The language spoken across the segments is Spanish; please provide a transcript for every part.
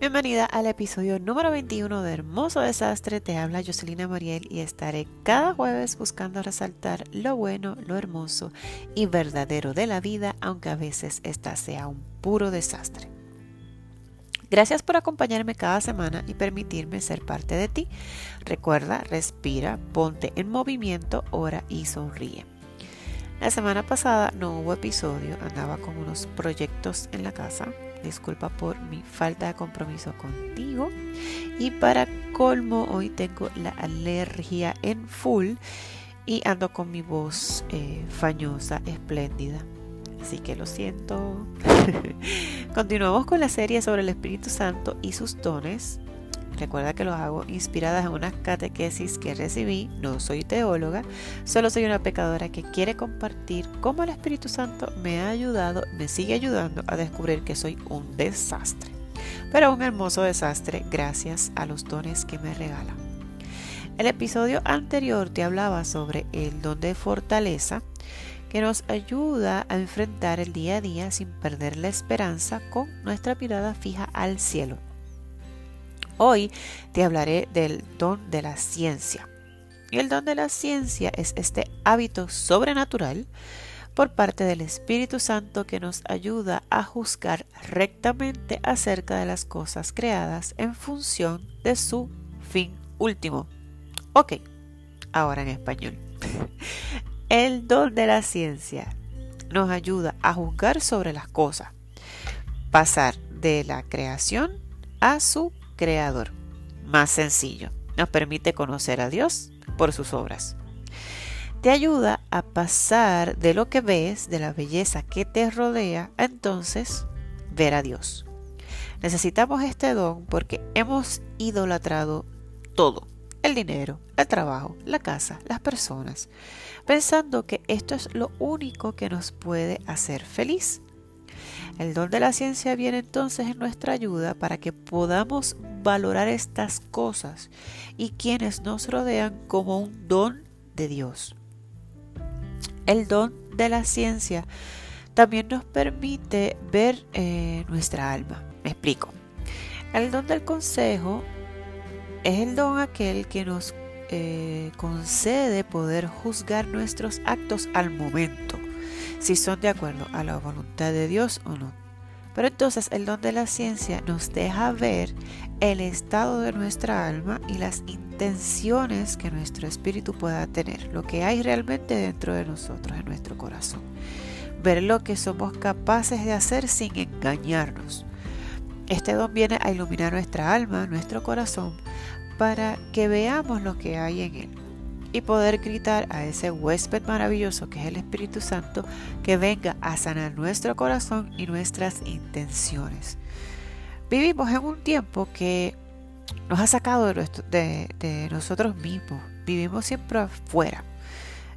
Bienvenida al episodio número 21 de Hermoso Desastre. Te habla Jocelina Mariel y estaré cada jueves buscando resaltar lo bueno, lo hermoso y verdadero de la vida, aunque a veces esta sea un puro desastre. Gracias por acompañarme cada semana y permitirme ser parte de ti. Recuerda, respira, ponte en movimiento, ora y sonríe. La semana pasada no hubo episodio, andaba con unos proyectos en la casa Disculpa por mi falta de compromiso contigo. Y para colmo, hoy tengo la alergia en full y ando con mi voz eh, fañosa, espléndida. Así que lo siento. Continuamos con la serie sobre el Espíritu Santo y sus dones. Recuerda que lo hago inspiradas en unas catequesis que recibí. No soy teóloga, solo soy una pecadora que quiere compartir cómo el Espíritu Santo me ha ayudado, me sigue ayudando a descubrir que soy un desastre. Pero un hermoso desastre gracias a los dones que me regala. El episodio anterior te hablaba sobre el don de fortaleza que nos ayuda a enfrentar el día a día sin perder la esperanza con nuestra mirada fija al cielo. Hoy te hablaré del don de la ciencia. El don de la ciencia es este hábito sobrenatural por parte del Espíritu Santo que nos ayuda a juzgar rectamente acerca de las cosas creadas en función de su fin último. Ok, ahora en español. El don de la ciencia nos ayuda a juzgar sobre las cosas, pasar de la creación a su creador. Más sencillo, nos permite conocer a Dios por sus obras. Te ayuda a pasar de lo que ves, de la belleza que te rodea, a entonces ver a Dios. Necesitamos este don porque hemos idolatrado todo, el dinero, el trabajo, la casa, las personas, pensando que esto es lo único que nos puede hacer feliz. El don de la ciencia viene entonces en nuestra ayuda para que podamos valorar estas cosas y quienes nos rodean como un don de Dios. El don de la ciencia también nos permite ver eh, nuestra alma. Me explico. El don del consejo es el don aquel que nos eh, concede poder juzgar nuestros actos al momento si son de acuerdo a la voluntad de Dios o no. Pero entonces el don de la ciencia nos deja ver el estado de nuestra alma y las intenciones que nuestro espíritu pueda tener, lo que hay realmente dentro de nosotros, en nuestro corazón. Ver lo que somos capaces de hacer sin engañarnos. Este don viene a iluminar nuestra alma, nuestro corazón, para que veamos lo que hay en él y poder gritar a ese huésped maravilloso que es el Espíritu Santo que venga a sanar nuestro corazón y nuestras intenciones. Vivimos en un tiempo que nos ha sacado de, nosotros mismos. Vivimos siempre afuera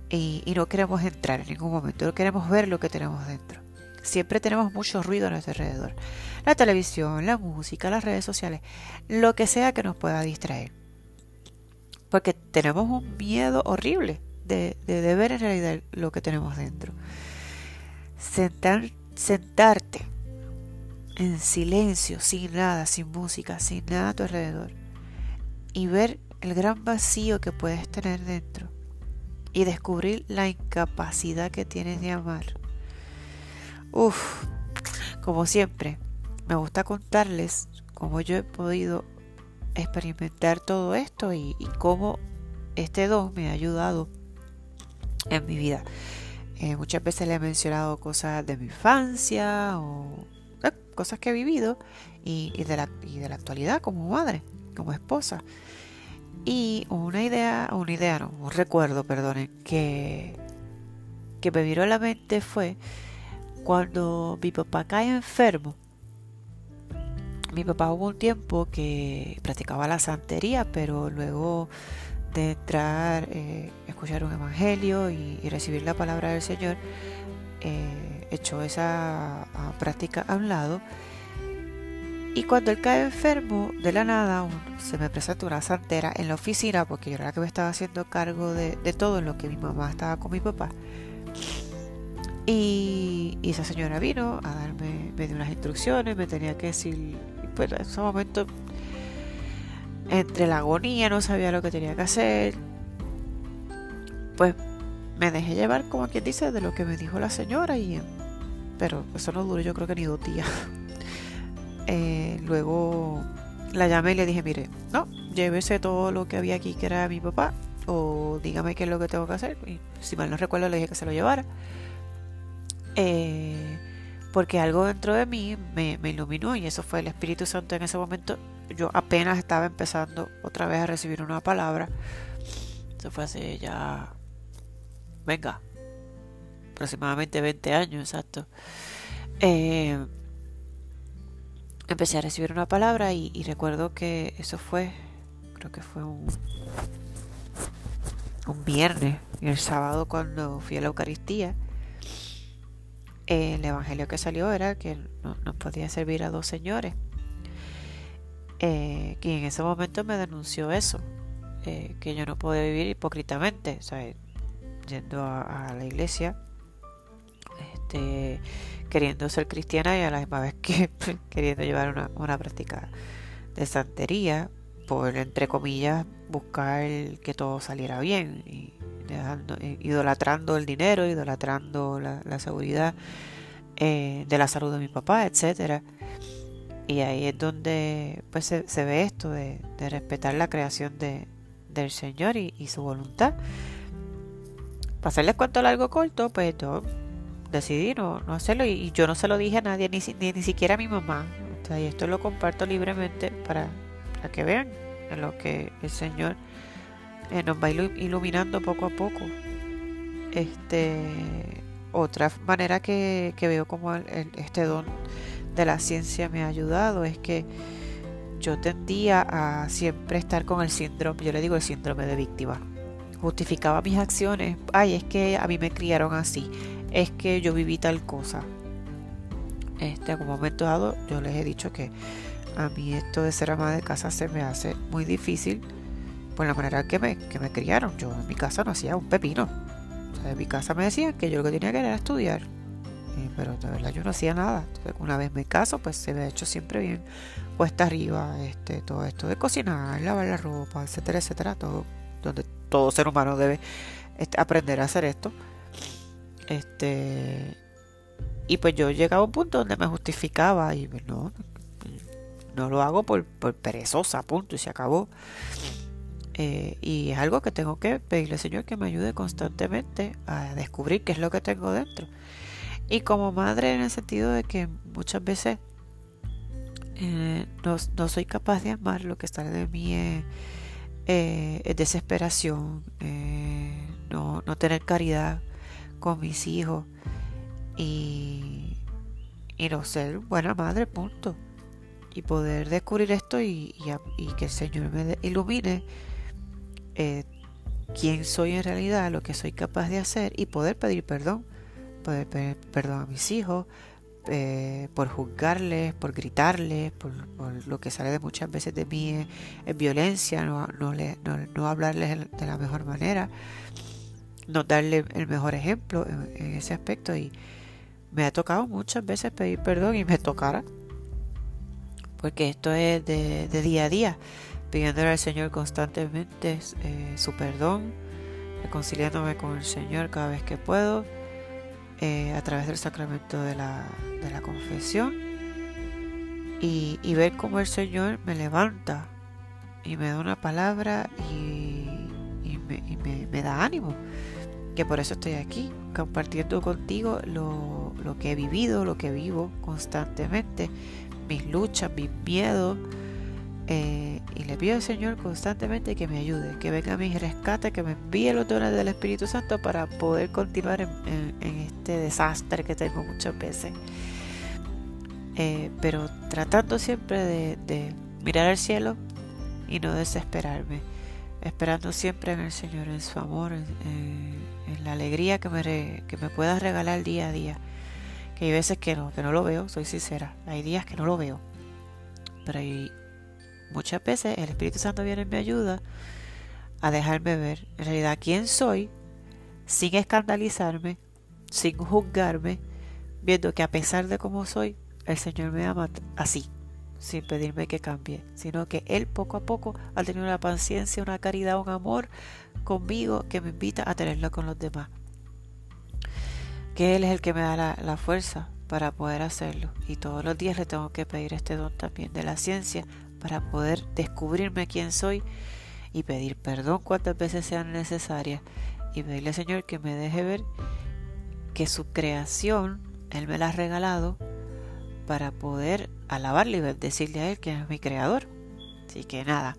y, no queremos entrar en ningún momento, no queremos ver lo que tenemos dentro. Siempre tenemos mucho ruido a nuestro alrededor. La televisión, la música, las redes sociales, lo que sea que nos pueda distraer porque tenemos un miedo horrible de, ver en realidad lo que tenemos dentro. Sentar, sentarte en silencio, sin nada, sin música, sin nada a tu alrededor, y ver el gran vacío que puedes tener dentro, y descubrir la incapacidad que tienes de amar. Uf, como siempre, me gusta contarles cómo yo he podido experimentar todo esto y, cómo este don me ha ayudado en mi vida. Eh, muchas veces le he mencionado cosas de mi infancia o cosas que he vivido y, de la, de la actualidad como madre, como esposa. Y una idea, una idea, no, un recuerdo, perdonen, que, que me viró a la mente fue cuando mi papá cae enfermo mi papá hubo un tiempo que practicaba la santería, pero luego de entrar, eh, escuchar un evangelio y, recibir la palabra del Señor, eh, echó esa práctica a un lado. Y cuando él cae enfermo, de la nada se me presentó una santera en la oficina, porque yo era la que me estaba haciendo cargo de, todo en lo que mi mamá estaba con mi papá. Y, esa señora vino a darme, me dio unas instrucciones, me tenía que decir pues en ese momento, entre la agonía, no sabía lo que tenía que hacer. Pues me dejé llevar, como quien dice, de lo que me dijo la señora. y Pero eso no duró, yo creo que ni dos días. Eh, luego la llamé y le dije, mire, no, llévese todo lo que había aquí que era mi papá o dígame qué es lo que tengo que hacer. Y si mal no recuerdo, le dije que se lo llevara. Eh, porque algo dentro de mí me, iluminó y eso fue el Espíritu Santo en ese momento. Yo apenas estaba empezando otra vez a recibir una palabra. Eso fue hace ya, venga, aproximadamente 20 años, exacto. Eh, empecé a recibir una palabra y recuerdo que eso fue, creo que fue un viernes y el sábado cuando fui a la Eucaristía, el evangelio que salió era que no, podía servir a dos señores. Eh, y en ese momento me denunció eso, eh, que yo no podía vivir hipócritamente, yendo a, la iglesia, este, queriendo ser cristiana y a la misma vez que queriendo llevar una, práctica de santería, por entre comillas buscar que todo saliera bien y eh, idolatrando el dinero, idolatrando la, seguridad eh, de la salud de mi papá, etcétera. Y ahí es donde pues se, ve esto de, respetar la creación de, del Señor y, su voluntad. Para hacerles cuento largo corto, pues yo decidí no, hacerlo y, yo no se lo dije a nadie, ni, ni, ni siquiera a mi mamá. y esto lo comparto libremente para, para que vean en lo que el Señor eh, nos va iluminando poco a poco. Este, otra manera que, veo como este don de la ciencia me ha ayudado es que yo tendía a siempre estar con el síndrome, yo le digo el síndrome de víctima. Justificaba mis acciones, ay, es que a mí me criaron así, es que yo viví tal cosa. Este, un momento dado yo les he dicho que a mí esto de ser ama de casa se me hace muy difícil por la manera que me, que me criaron. Yo en mi casa no hacía un pepino. en mi casa me decían que yo lo que tenía que era estudiar. pero de verdad yo no hacía nada. una vez me caso, pues se me ha hecho siempre bien puesta arriba, este, todo esto de cocinar, lavar la ropa, etcétera, etcétera, todo, donde todo ser humano debe este, aprender a hacer esto. Este, y pues yo llegaba a un punto donde me justificaba y pues, no, no lo hago por, perezosa, punto, y se acabó. Eh, y es algo que tengo que pedirle al Señor que me ayude constantemente a descubrir qué es lo que tengo dentro. Y como madre en el sentido de que muchas veces eh, no, soy capaz de amar, lo que sale de mí es, eh, desesperación, no, no, tener caridad con mis hijos y, y no ser buena madre, punto. Y poder descubrir esto y, que el Señor me ilumine eh, quién soy en realidad, lo que soy capaz de hacer y poder pedir perdón, poder pedir perdón a mis hijos eh, por juzgarles, por gritarles, por, lo que sale de muchas veces de mí es, violencia, no, no, no, hablarles de la mejor manera, no darle el mejor ejemplo en ese aspecto. Y me ha tocado muchas veces pedir perdón y me tocará porque esto es de, día a día, pidiéndole al Señor constantemente eh, su perdón, reconciliándome con el Señor cada vez que puedo, eh, a través del sacramento de la, confesión, y, ver cómo el Señor me levanta y me da una palabra y, me, da ánimo, que por eso estoy aquí, compartiendo contigo lo, lo que he vivido, lo que vivo constantemente mis luchas, mis miedos. Eh, y le pido al Señor constantemente que me ayude, que venga a mi rescate, que me envíe los dones del Espíritu Santo para poder continuar en, este desastre que tengo muchas veces. Eh, pero tratando siempre de, mirar al cielo y no desesperarme, esperando siempre en el Señor, en su amor, en, la alegría que me, que me pueda regalar día a día hay veces que no, que no lo veo, soy sincera. Hay días que no lo veo. Pero hay muchas veces el Espíritu Santo viene y me ayuda a dejarme ver en realidad quién soy, sin escandalizarme, sin juzgarme, viendo que a pesar de cómo soy, el Señor me ama así, sin pedirme que cambie, sino que Él poco a poco ha tenido una paciencia, una caridad, un amor conmigo que me invita a tenerlo con los demás. Que Él es el que me da la, fuerza para poder hacerlo y todos los días le tengo que pedir este don también de la ciencia para poder descubrirme quién soy y pedir perdón cuantas veces sean necesarias y pedirle al Señor que me deje ver que su creación Él me la ha regalado para poder alabarle y decirle a Él que es mi creador. Así que nada,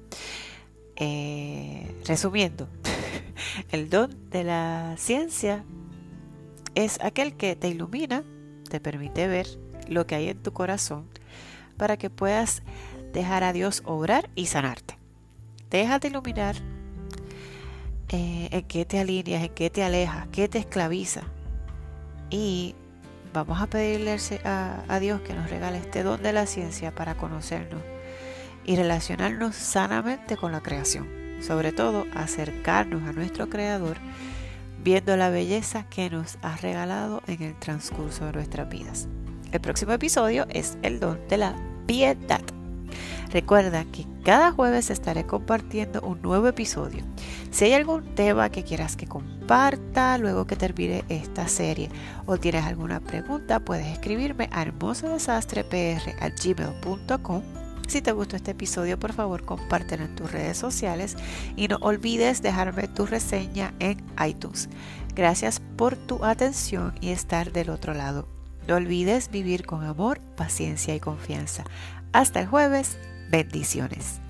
eh, resumiendo, el don de la ciencia es aquel que te ilumina, te permite ver lo que hay en tu corazón para que puedas dejar a Dios obrar y sanarte. Déjate iluminar eh, en qué te alineas, en qué te alejas, qué te esclaviza. Y vamos a pedirle a, Dios que nos regale este don de la ciencia para conocernos y relacionarnos sanamente con la creación. Sobre todo acercarnos a nuestro Creador viendo la belleza que nos ha regalado en el transcurso de nuestras vidas. El próximo episodio es el don de la piedad. Recuerda que cada jueves estaré compartiendo un nuevo episodio. Si hay algún tema que quieras que comparta luego que termine esta serie o tienes alguna pregunta, puedes escribirme a hermosodesastrepr.gmail.com si te gustó este episodio, por favor, compártelo en tus redes sociales y no olvides dejarme tu reseña en iTunes. Gracias por tu atención y estar del otro lado. No olvides vivir con amor, paciencia y confianza. Hasta el jueves. Bendiciones.